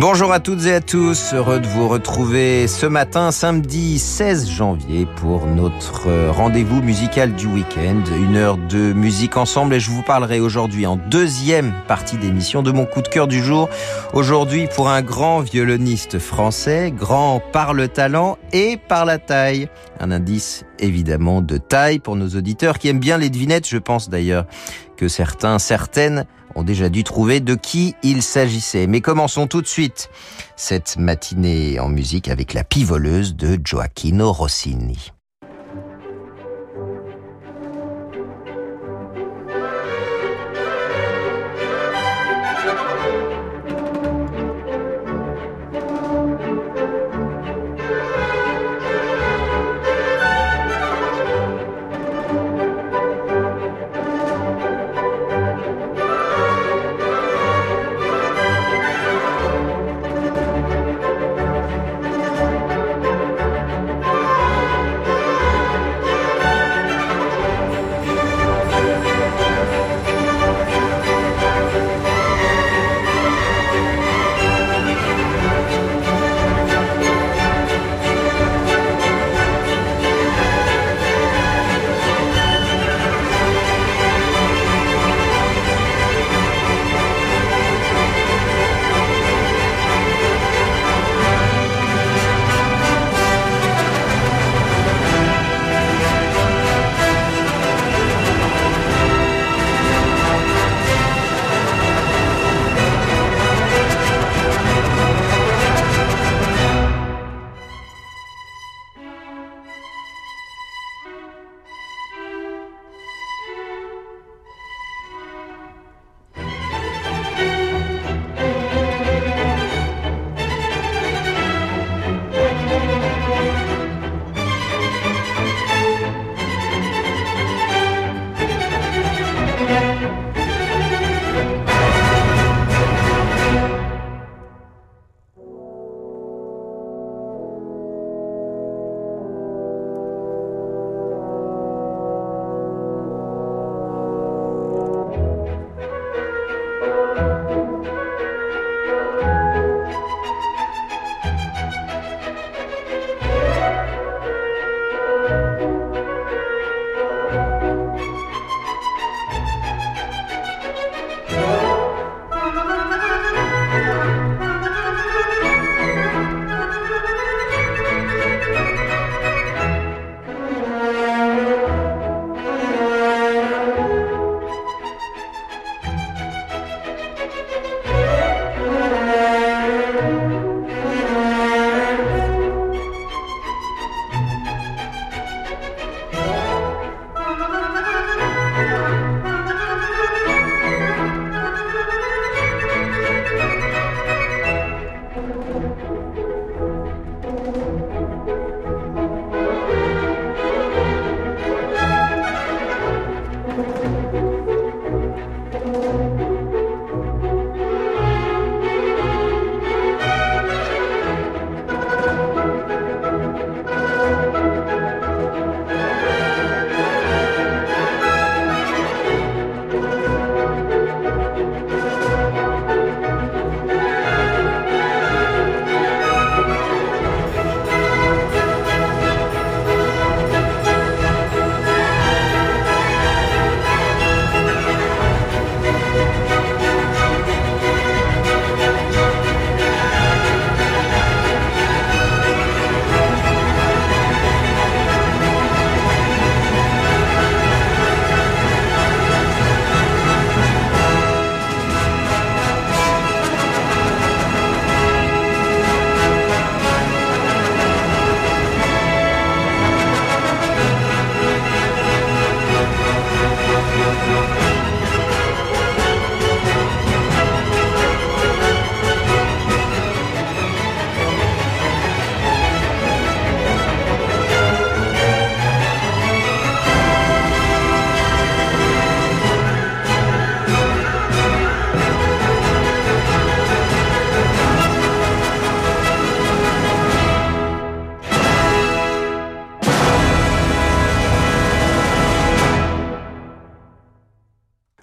Bonjour à toutes et à tous, heureux de vous retrouver ce matin, samedi 16 janvier, pour notre rendez-vous musical du week-end. Une heure de musique ensemble et je vous parlerai aujourd'hui en deuxième partie d'émission de mon coup de cœur du jour. Aujourd'hui pour un grand violoniste français, grand par le talent et par la taille. Un indice évidemment de taille pour nos auditeurs qui aiment bien les devinettes, je pense d'ailleurs que certains, certaines ont déjà dû trouver de qui il s'agissait. Mais commençons tout de suite cette matinée en musique avec la pivoleuse de Gioacchino Rossini.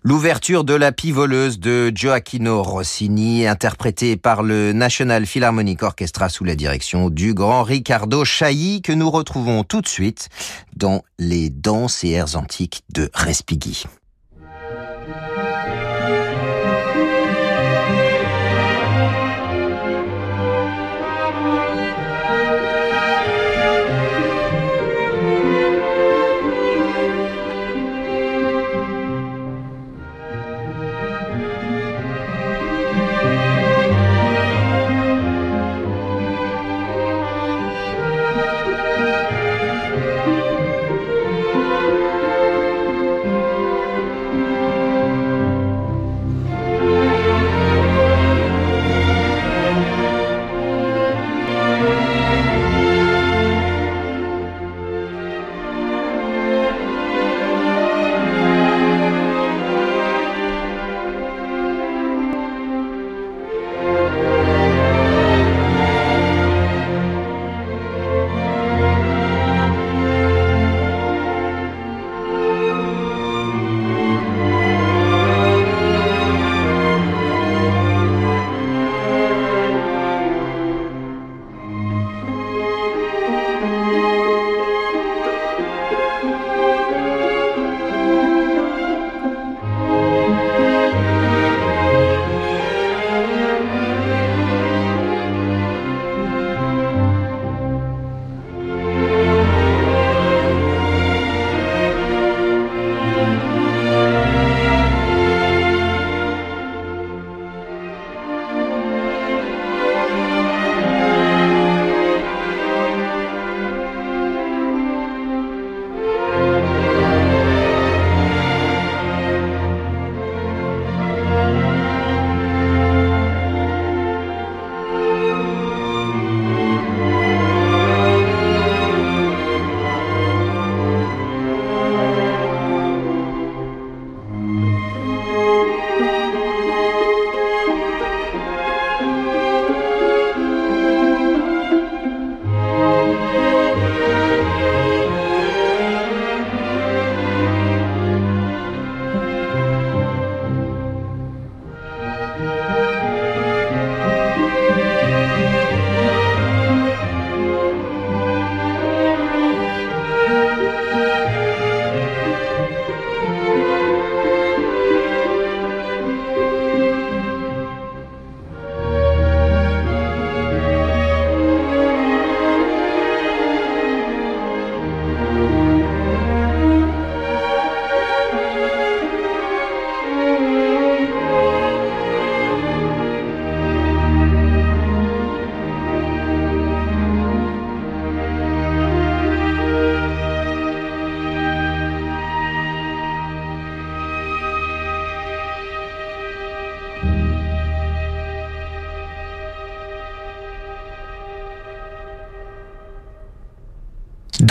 L'ouverture de La Pivoleuse de Gioacchino Rossini, interprétée par le National Philharmonic Orchestra sous la direction du grand Riccardo Chailly, que nous retrouvons tout de suite dans les danses et airs antiques de Respighi.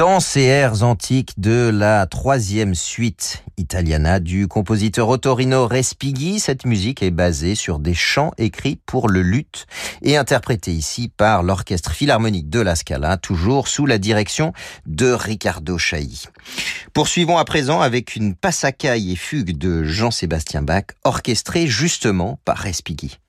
Dans ces airs antiques de la troisième suite italiana du compositeur Ottorino Respighi, cette musique est basée sur des chants écrits pour le luth et interprétés ici par l'Orchestre Philharmonique de la Scala, toujours sous la direction de Riccardo Chailly. Poursuivons à présent avec une passacaille et fugue de Jean-Sébastien Bach, orchestrée justement par Respighi.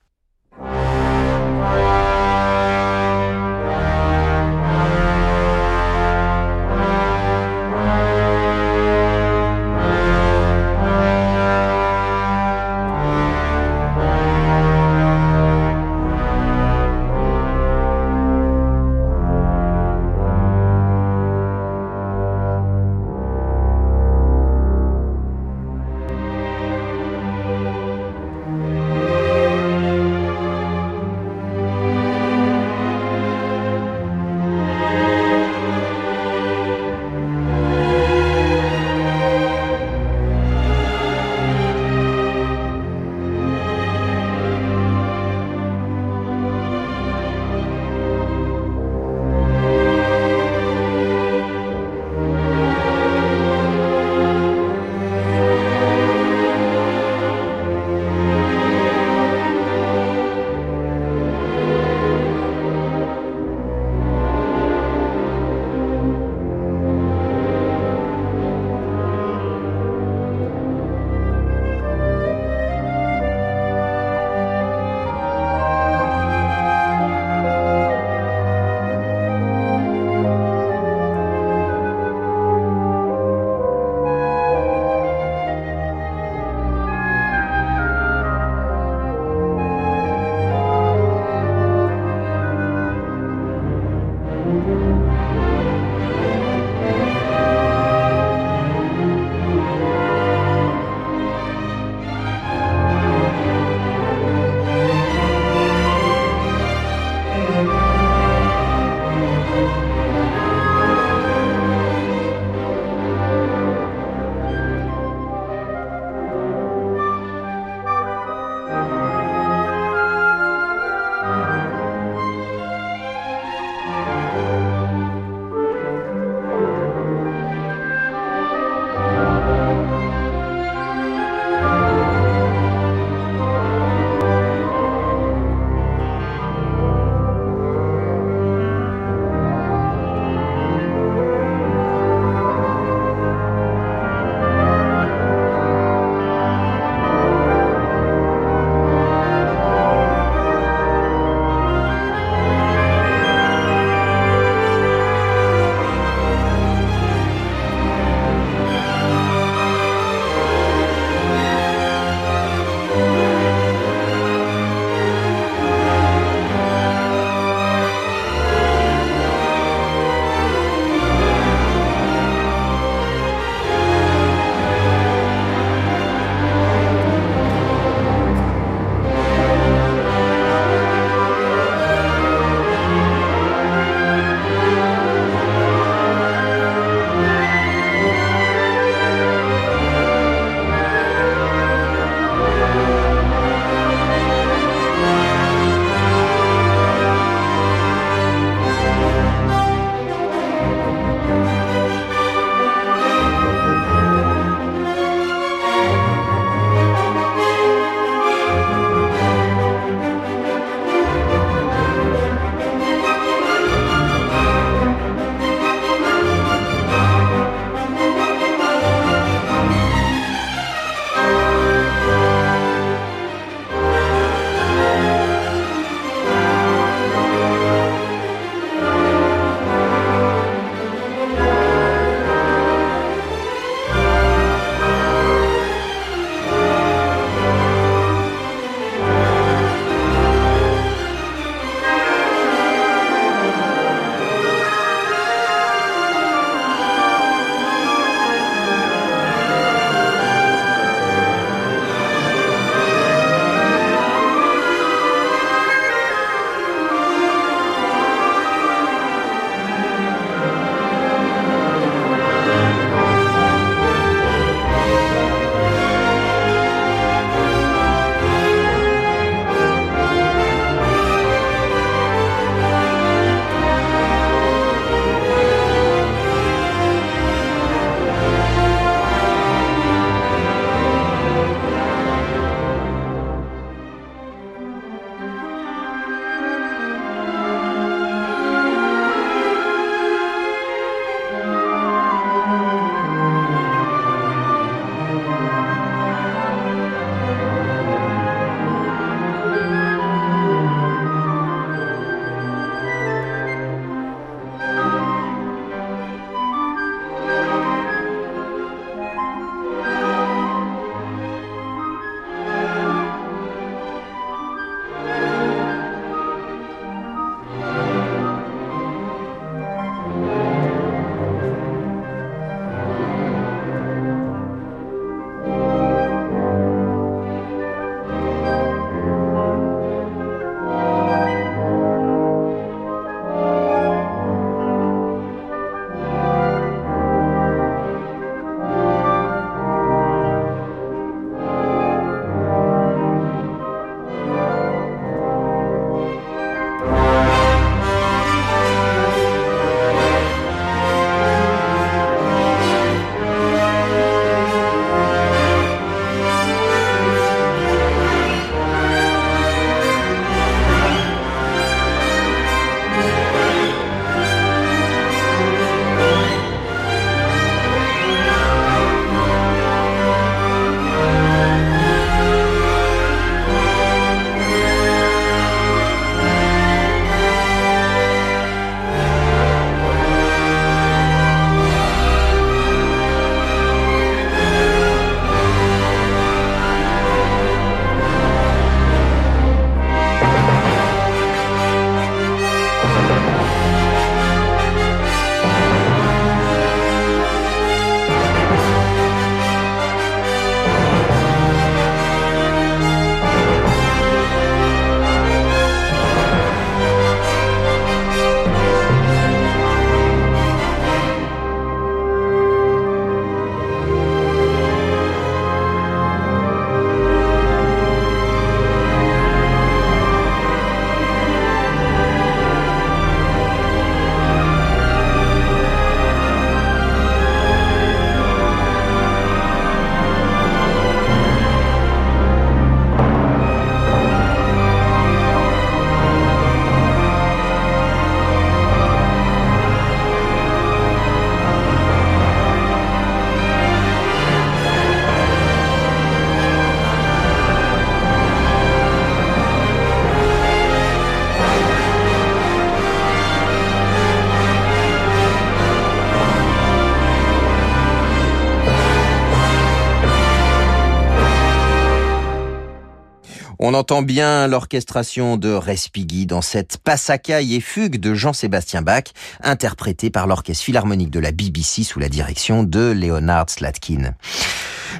Entend bien l'orchestration de Respighi dans cette passacaille et fugue de Jean-Sébastien Bach, interprétée par l'Orchestre Philharmonique de la BBC sous la direction de Leonard Slatkin.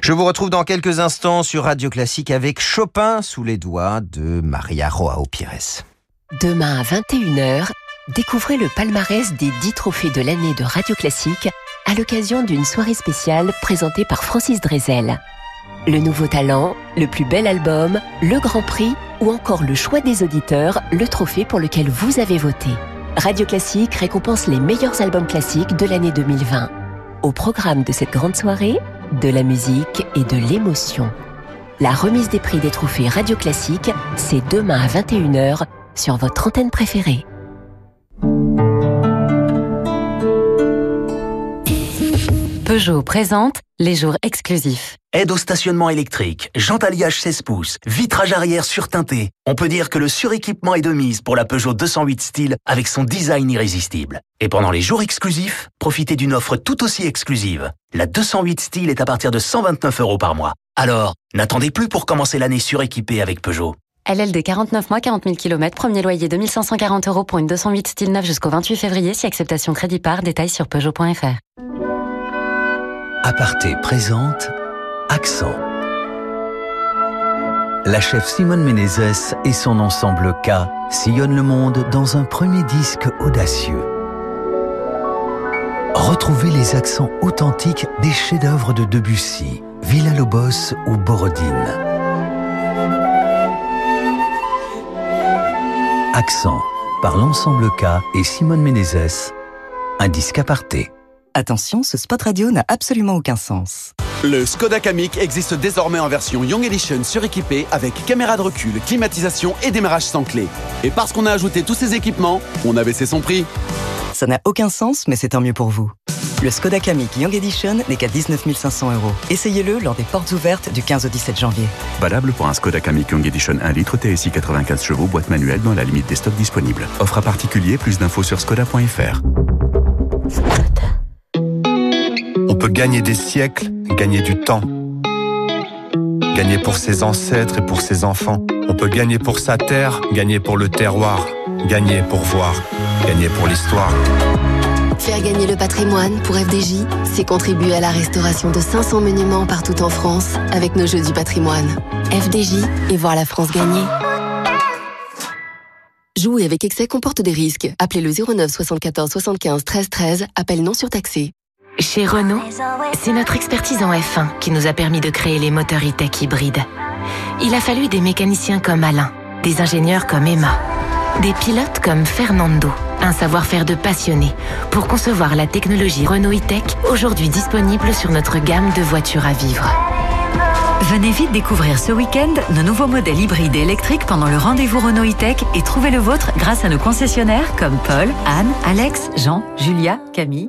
Je vous retrouve dans quelques instants sur Radio Classique avec Chopin sous les doigts de Maria Roao Pires. Demain à 21h, découvrez le palmarès des 10 trophées de l'année de Radio Classique à l'occasion d'une soirée spéciale présentée par Francis Drezel. Le nouveau talent, le plus bel album, le grand prix ou encore le choix des auditeurs, le trophée pour lequel vous avez voté. Radio Classique récompense les meilleurs albums classiques de l'année 2020. Au programme de cette grande soirée, de la musique et de l'émotion. La remise des prix des trophées Radio Classique, c'est demain à 21h sur votre antenne préférée. Peugeot présente les jours exclusifs. Aide au stationnement électrique, jante alliage 16 pouces, vitrage arrière surteinté. On peut dire que le suréquipement est de mise pour la Peugeot 208 Style avec son design irrésistible. Et pendant les jours exclusifs, profitez d'une offre tout aussi exclusive. La 208 Style est à partir de 129 euros par mois. Alors, n'attendez plus pour commencer l'année suréquipée avec Peugeot. LLD 49 mois, 40 000 km, premier loyer 2540 euros pour une 208 style neuf jusqu'au 28 février, si acceptation crédit par, détail sur Peugeot.fr. Aparté présente Accent. La chef Simone Menezes et son ensemble K sillonnent le monde dans un premier disque audacieux. Retrouvez les accents authentiques des chefs-d'œuvre de Debussy, Villa-Lobos ou Borodine. Accent par l'ensemble K et Simone Menezes, un disque aparté. Attention, ce spot radio n'a absolument aucun sens. Le Skoda Kamiq existe désormais en version Young Edition suréquipée avec caméra de recul, climatisation et démarrage sans clé. Et parce qu'on a ajouté tous ces équipements, on a baissé son prix. Ça n'a aucun sens, mais c'est tant mieux pour vous. Le Skoda Kamiq Young Edition n'est qu'à 19 500 euros. Essayez-le lors des portes ouvertes du 15 au 17 janvier. Valable pour un Skoda Kamiq Young Edition 1 litre TSI 95 chevaux, boîte manuelle dans la limite des stocks disponibles. Offre à particulier, plus d'infos sur skoda.fr. Peut gagner des siècles, gagner du temps. Gagner pour ses ancêtres et pour ses enfants. On peut gagner pour sa terre, gagner pour le terroir. Gagner pour voir, gagner pour l'histoire. Faire gagner le patrimoine pour FDJ, c'est contribuer à la restauration de 500 monuments partout en France avec nos Jeux du patrimoine. FDJ et voir la France gagner. Jouer avec excès comporte des risques. Appelez le 09 74 75 13 13, appel non surtaxé. Chez Renault, c'est notre expertise en F1 qui nous a permis de créer les moteurs e-tech hybrides. Il a fallu des mécaniciens comme Alain, des ingénieurs comme Emma, des pilotes comme Fernando, un savoir-faire de passionné pour concevoir la technologie Renault e-tech aujourd'hui disponible sur notre gamme de voitures à vivre. Venez vite découvrir ce week-end nos nouveaux modèles hybrides et électriques pendant le rendez-vous Renault e-tech et trouvez le vôtre grâce à nos concessionnaires comme Paul, Anne, Alex, Jean, Julia, Camille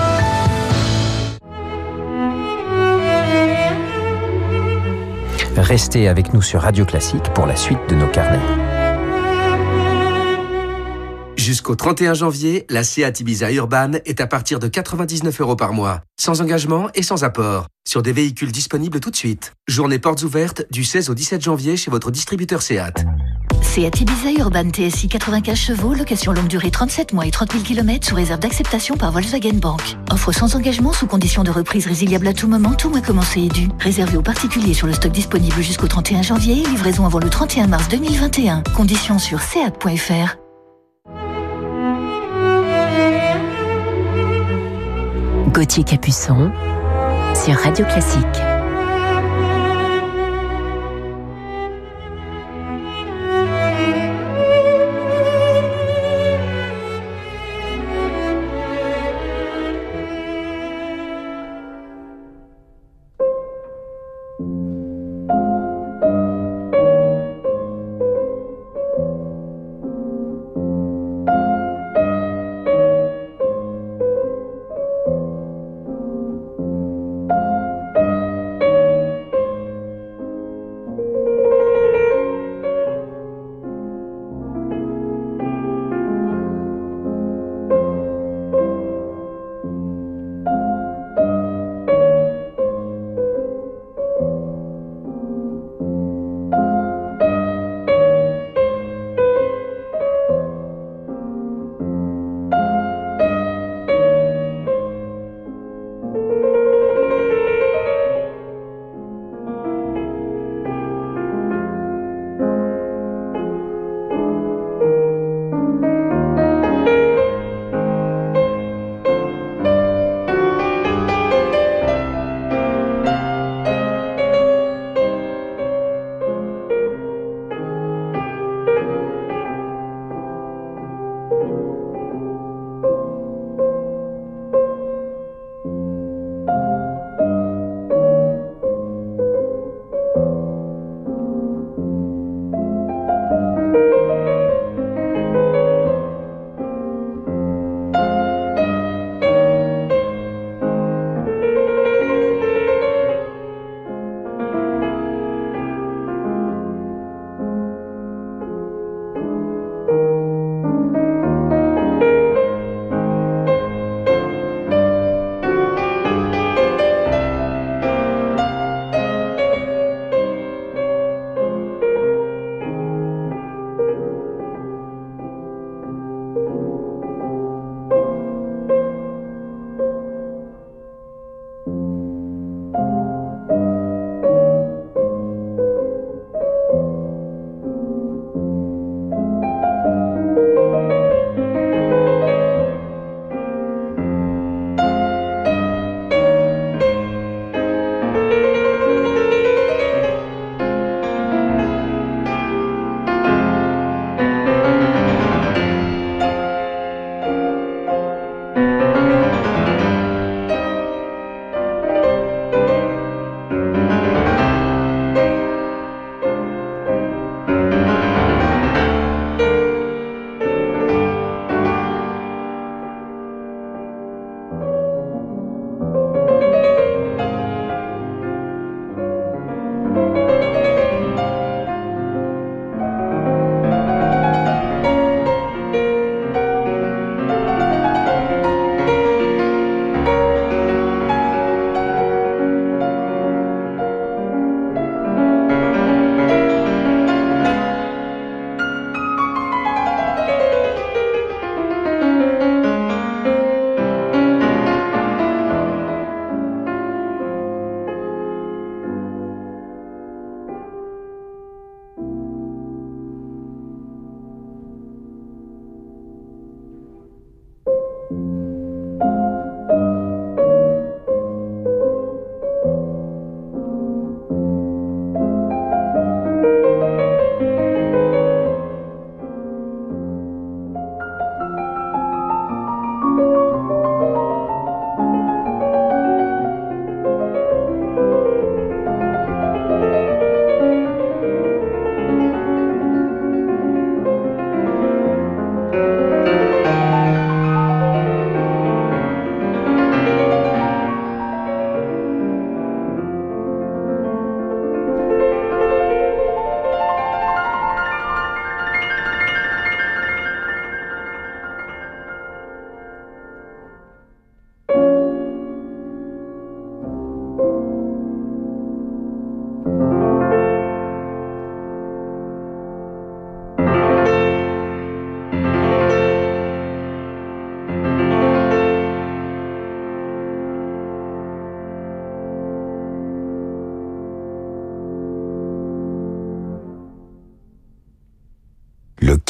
Restez avec nous sur Radio Classique pour la suite de nos carnets. Jusqu'au 31 janvier, la Seat Ibiza Urban est à partir de 99 euros par mois, sans engagement et sans apport, sur des véhicules disponibles tout de suite. Journée portes ouvertes du 16 au 17 janvier chez votre distributeur Seat. Seat Ibiza Urban TSI 95 chevaux, location longue durée 37 mois et 30 000 km sous réserve d'acceptation par Volkswagen Bank. Offre sans engagement sous condition de reprise résiliable à tout moment, tout mois commencé et dû. Réservé aux particuliers sur le stock disponible jusqu'au 31 janvier, livraison avant le 31 mars 2021. Conditions sur seat.fr. Gauthier Capuçon sur Radio Classique.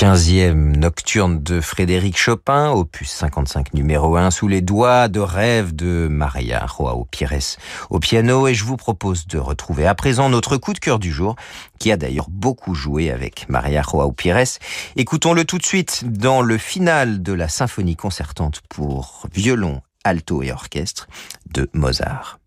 15e nocturne de Frédéric Chopin, opus 55 numéro 1, sous les doigts de rêve de Maria Joao Pires au piano. Et je vous propose de retrouver à présent notre coup de cœur du jour, qui a d'ailleurs beaucoup joué avec Maria Joao Pires. Écoutons-le tout de suite dans le final de la symphonie concertante pour violon, alto et orchestre de Mozart.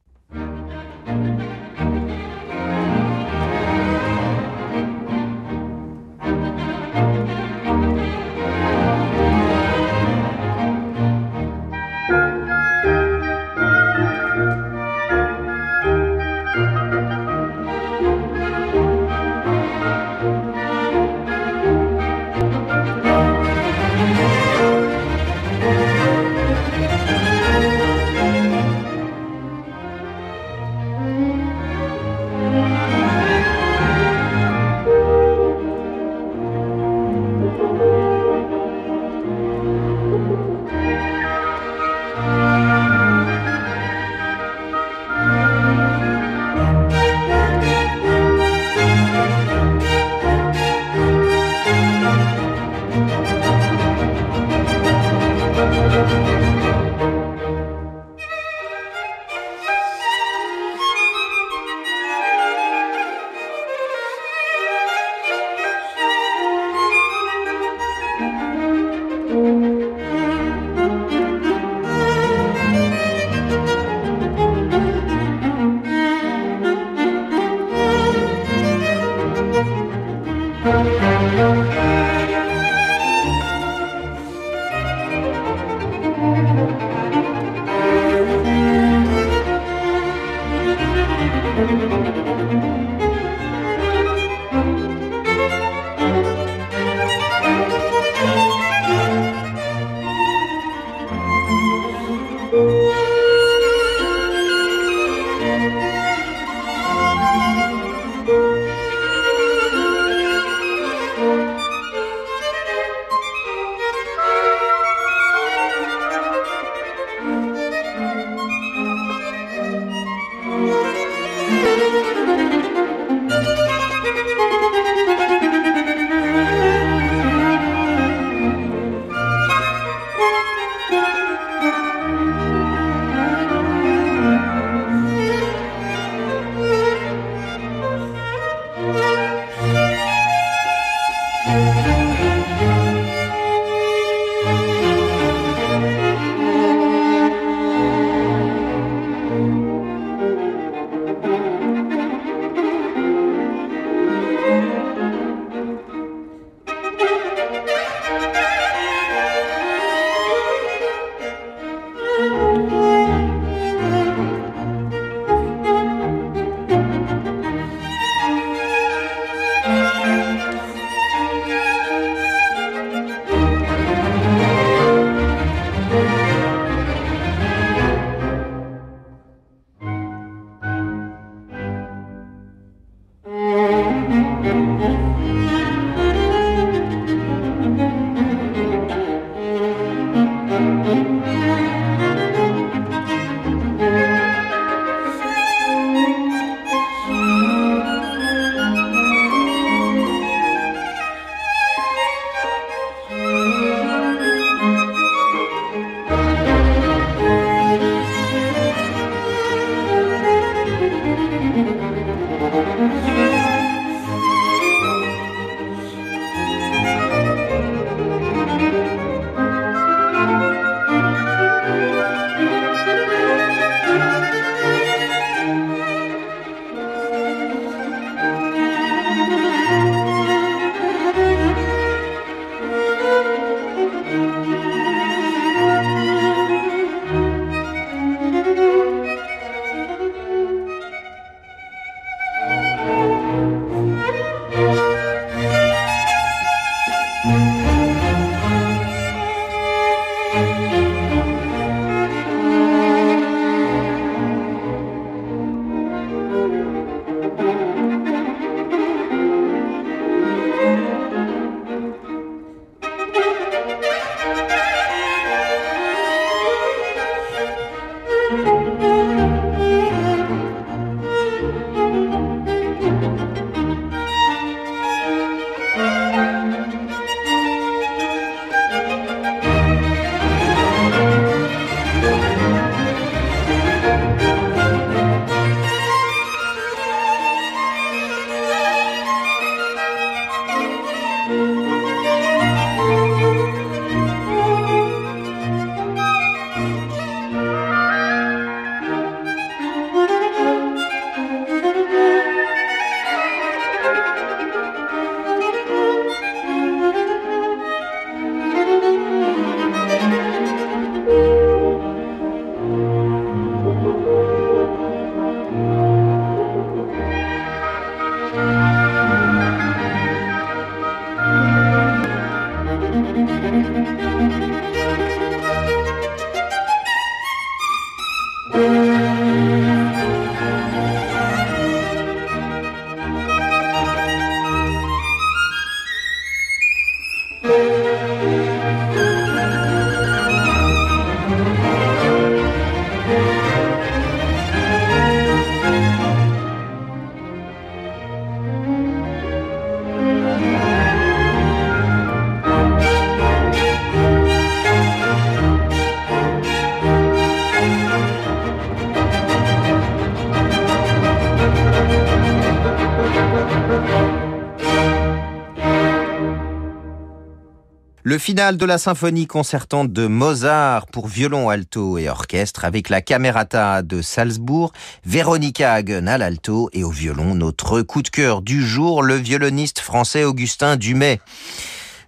Le final de la symphonie concertante de Mozart pour violon, alto et orchestre avec la Camerata de Salzbourg, Véronica Hagen à l'alto et au violon, notre coup de cœur du jour, le violoniste français Augustin Dumay.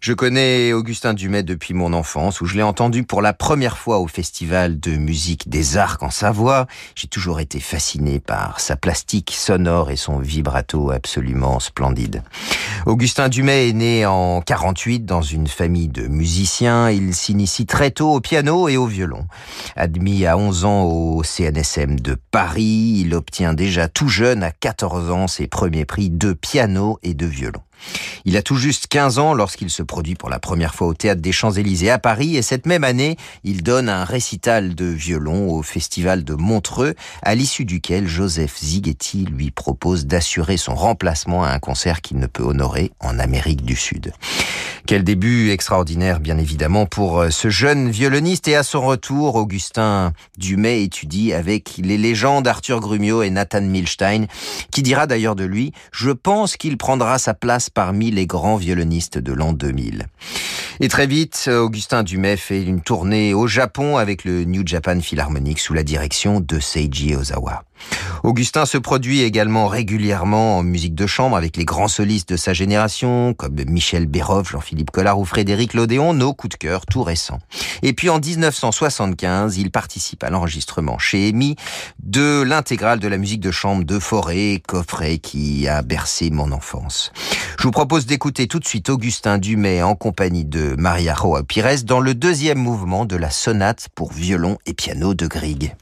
Je connais Augustin Dumay depuis mon enfance, où je l'ai entendu pour la première fois au Festival de musique des Arcs en Savoie. J'ai toujours été fasciné par sa plastique sonore et son vibrato absolument splendide. Augustin Dumay est né en 48 dans une famille de musiciens. Il s'initie très tôt au piano et au violon. Admis à 11 ans au CNSM de Paris, il obtient déjà tout jeune, à 14 ans, ses premiers prix de piano et de violon. Il a tout juste 15 ans lorsqu'il se produit pour la première fois au théâtre des Champs-Élysées à Paris et cette même année, il donne un récital de violon au festival de Montreux à l'issue duquel Joseph Zighetti lui propose d'assurer son remplacement à un concert qu'il ne peut honorer en Amérique du Sud. Quel début extraordinaire, bien évidemment, pour euh, ce jeune violoniste. Et à son retour, Augustin Dumay étudie avec les légendes Arthur Grumio et Nathan Milstein, qui dira d'ailleurs de lui, je pense qu'il prendra sa place parmi les grands violonistes de l'an 2000. Et très vite, Augustin Dumay fait une tournée au Japon avec le New Japan Philharmonic sous la direction de Seiji Ozawa. Augustin se produit également régulièrement en musique de chambre avec les grands solistes de sa génération, comme Michel Béroff, Jean-Philippe Collard ou Frédéric Lodéon, nos coups de cœur tout récents. Et puis en 1975, il participe à l'enregistrement chez EMI de l'intégrale de la musique de chambre de Forêt, coffret qui a bercé mon enfance. Je vous propose d'écouter tout de suite Augustin Dumay en compagnie de Maria Roa Pires dans le deuxième mouvement de la sonate pour violon et piano de Grieg.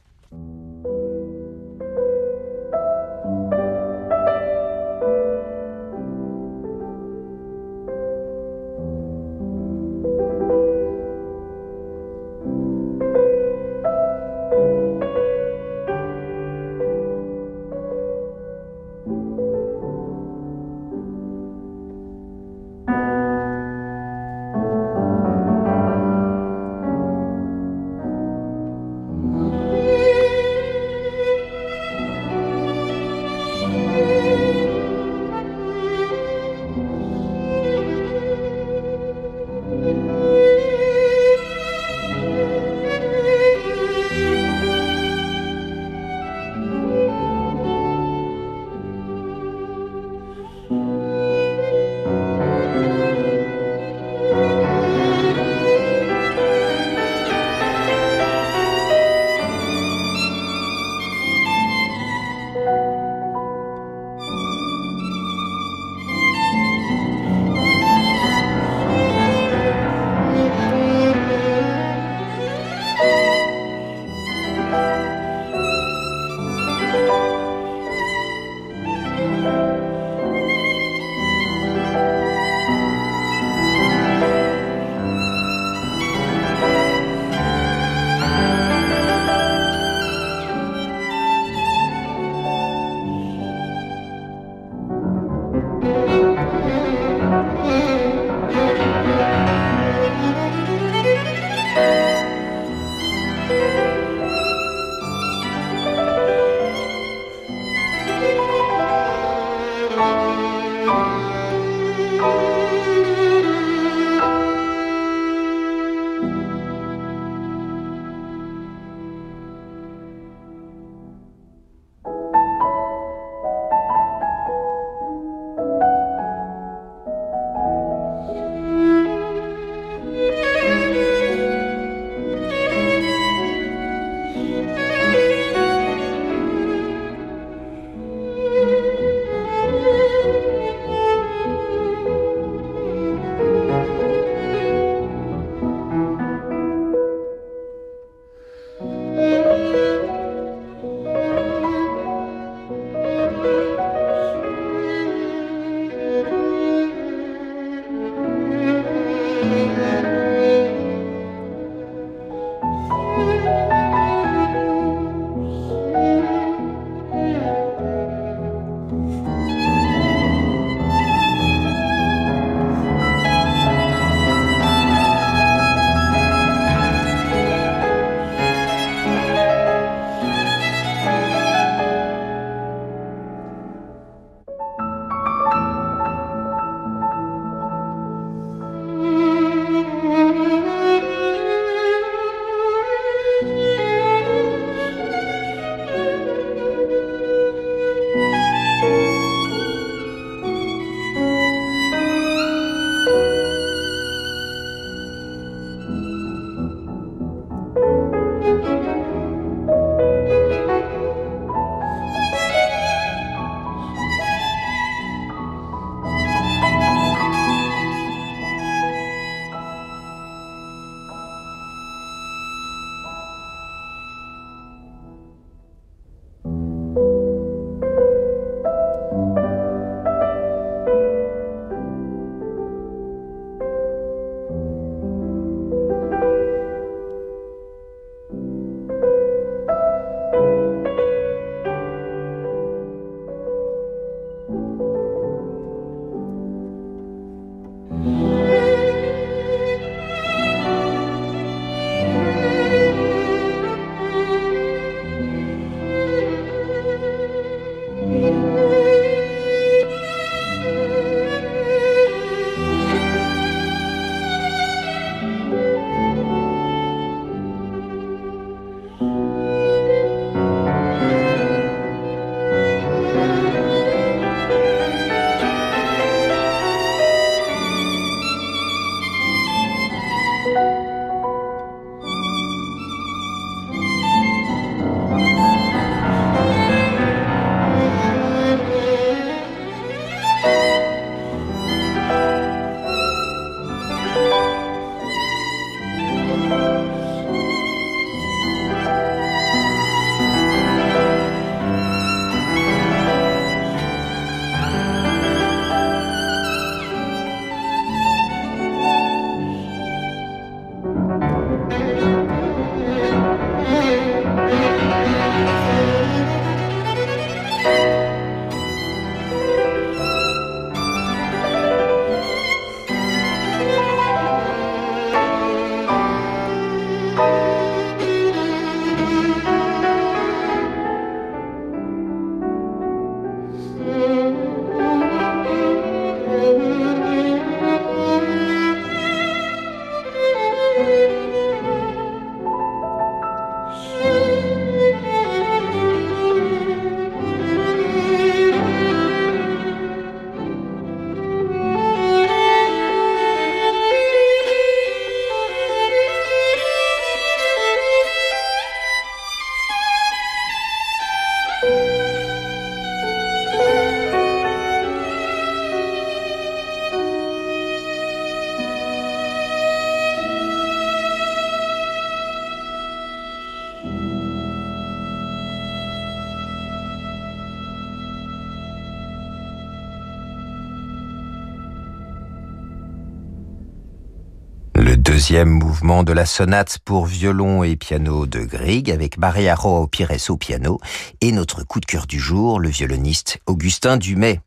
Mouvement de la sonate pour violon et piano de Grieg avec Barriaro Pires au piano et notre coup de cœur du jour, le violoniste Augustin Dumay.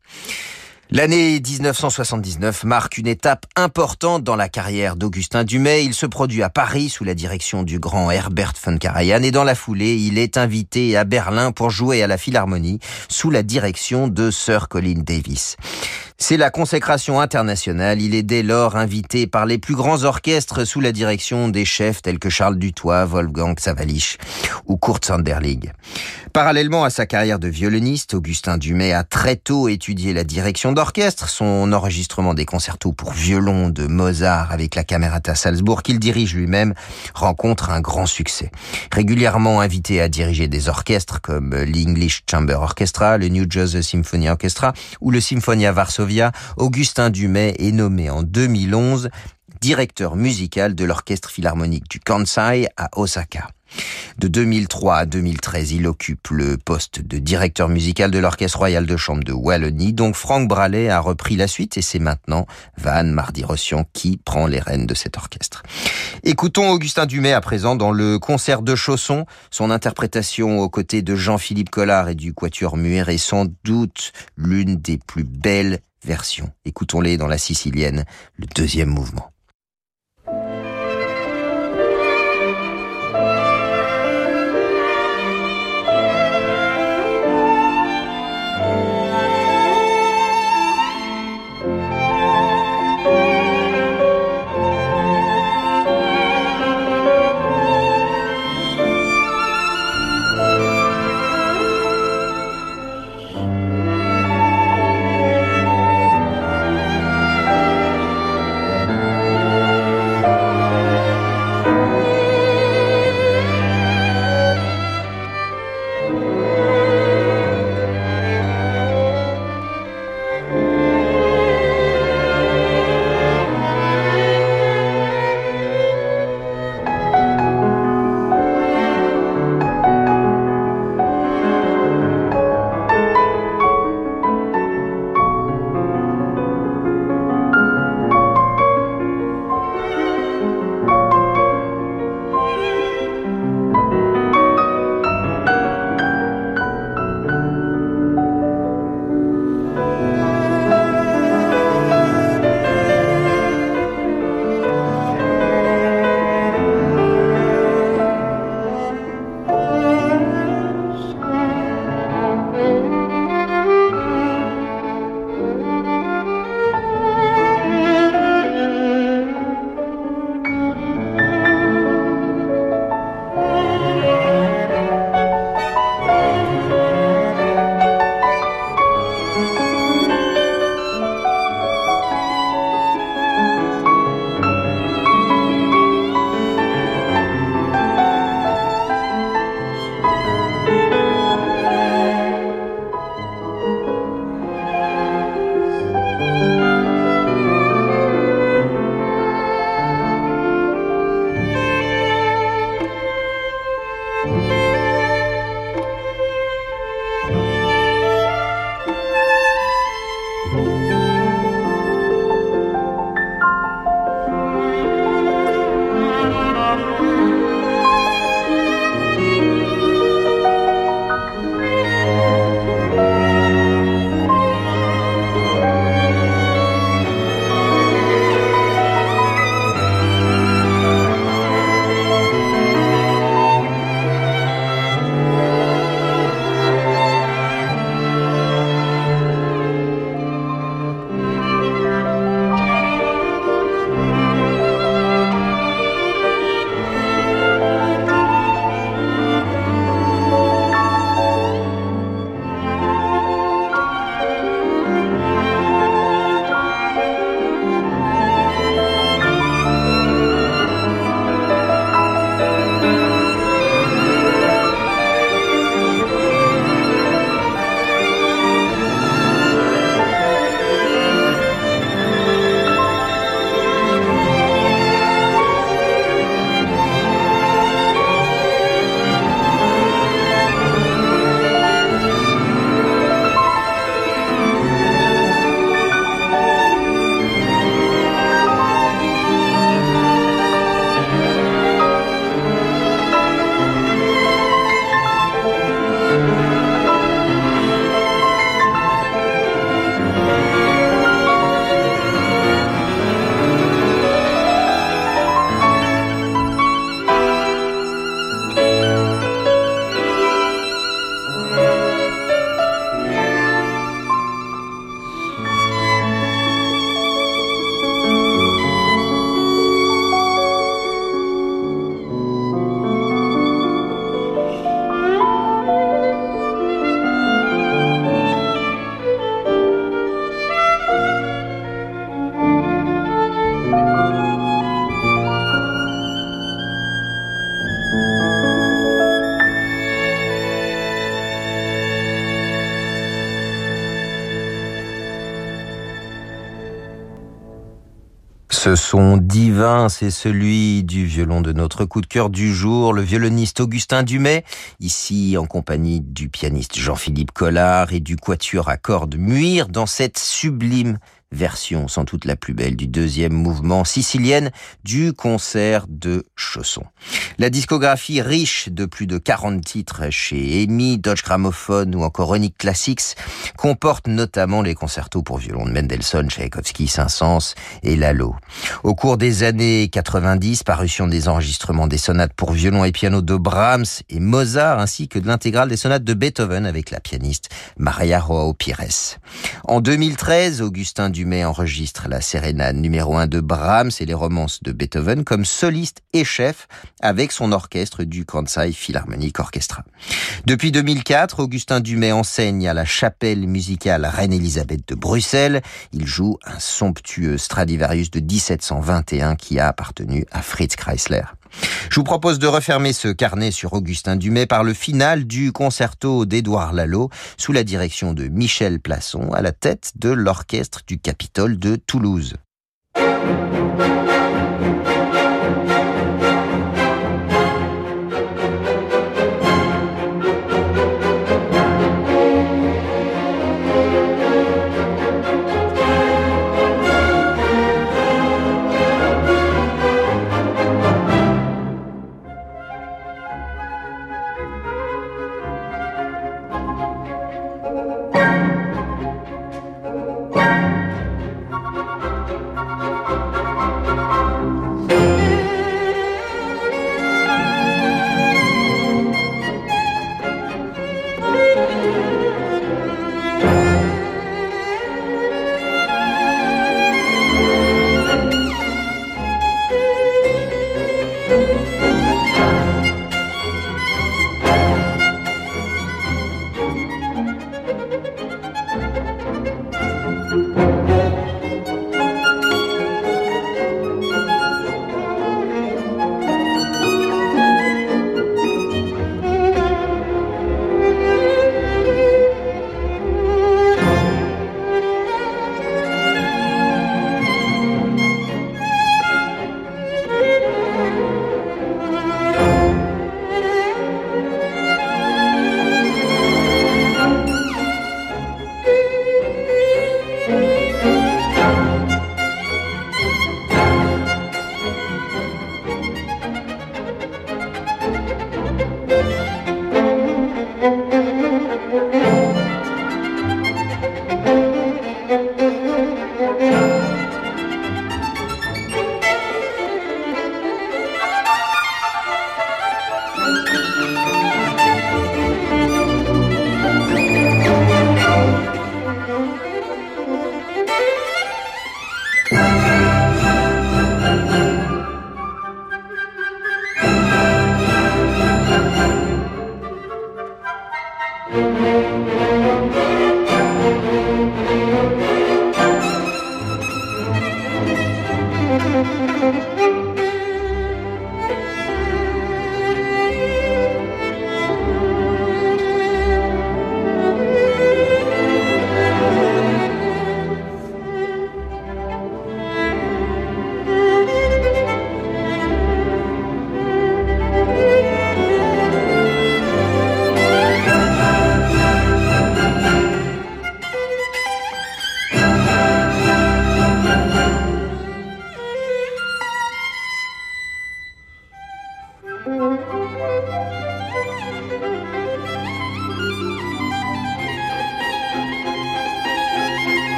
L'année 1979 marque une étape importante dans la carrière d'Augustin Dumay. Il se produit à Paris sous la direction du grand Herbert von Karajan et dans la foulée, il est invité à Berlin pour jouer à la Philharmonie sous la direction de Sir Colin Davis. C'est la consécration internationale. Il est dès lors invité par les plus grands orchestres sous la direction des chefs tels que Charles Dutoit, Wolfgang Savalich ou Kurt Sanderling. Parallèlement à sa carrière de violoniste, Augustin Dumay a très tôt étudié la direction d'orchestre. Son enregistrement des concertos pour violon de Mozart avec la Camerata Salzbourg qu'il dirige lui-même rencontre un grand succès. Régulièrement invité à diriger des orchestres comme l'English Chamber Orchestra, le New Jersey Symphony Orchestra ou le Symphonia Augustin Dumay est nommé en 2011 directeur musical de l'Orchestre Philharmonique du Kansai à Osaka. De 2003 à 2013, il occupe le poste de directeur musical de l'Orchestre Royal de Chambre de Wallonie. Donc Franck Bralet a repris la suite et c'est maintenant Van Mardi-Rossian qui prend les rênes de cet orchestre. Écoutons Augustin Dumay à présent dans le concert de Chausson. Son interprétation aux côtés de Jean-Philippe Collard et du Quatuor Muir est sans doute l'une des plus belles version. Écoutons-les dans la sicilienne, le deuxième mouvement. Ce son divin, c'est celui du violon de notre coup de cœur du jour, le violoniste Augustin Dumay, ici en compagnie du pianiste Jean-Philippe Collard et du quatuor à cordes Muir dans cette sublime version sans doute la plus belle du deuxième mouvement sicilienne du concert de Chausson. La discographie riche de plus de 40 titres chez EMI, Dodge Gramophone ou encore Onyx Classics comporte notamment les concertos pour violon de Mendelssohn, Tchaïkovski, Saint-Saëns et Lalo. Au cours des années 90, parution des enregistrements des sonates pour violon et piano de Brahms et Mozart ainsi que de l'intégrale des sonates de Beethoven avec la pianiste Maria Joao Pires. En 2013, Augustin Dumay enregistre la sérénade numéro 1 de Brahms et les romances de Beethoven comme soliste et chef avec son orchestre du Kansai Philharmonic Orchestra. Depuis 2004, Augustin Dumay enseigne à la chapelle musicale Reine-Élisabeth de Bruxelles. Il joue un somptueux Stradivarius de 1721 qui a appartenu à Fritz Chrysler. Je vous propose de refermer ce carnet sur Augustin Dumay par le final du concerto d'Édouard Lalo sous la direction de Michel Plasson à la tête de l'orchestre du Capitole de Toulouse. Thank you.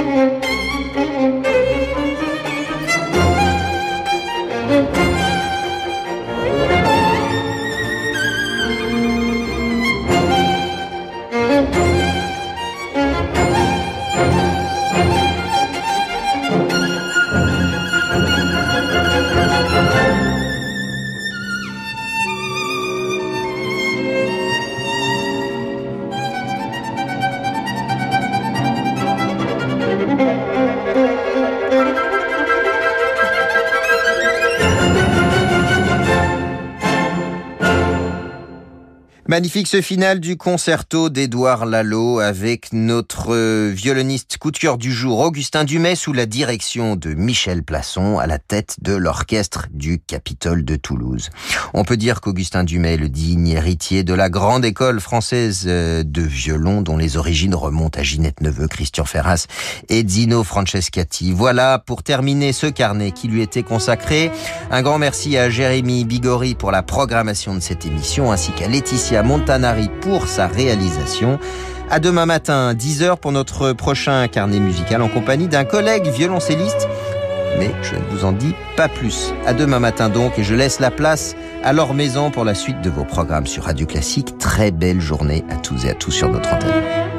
Mm-hmm. Magnifique ce final du concerto d'Édouard Lalo avec notre violoniste coup de cœur du jour, Augustin Dumay, sous la direction de Michel Plasson, à la tête de l'orchestre du Capitole de Toulouse. On peut dire qu'Augustin Dumay est le digne héritier de la grande école française euh, de violon, dont les origines remontent à Ginette Neveu, Christian Ferras et Zino Francescati. Voilà pour terminer ce carnet qui lui était consacré. Un grand merci à Jérémy Bigori pour la programmation de cette émission, ainsi qu'à Laetitia Montanari pour sa réalisation. À demain matin, 10h pour notre prochain carnet musical en compagnie d'un collègue violoncelliste. Mais je ne vous en dis pas plus. À demain matin donc et je laisse la place à leur maison pour la suite de vos programmes sur Radio Classique. Très belle journée à tous et à tous sur notre antenne.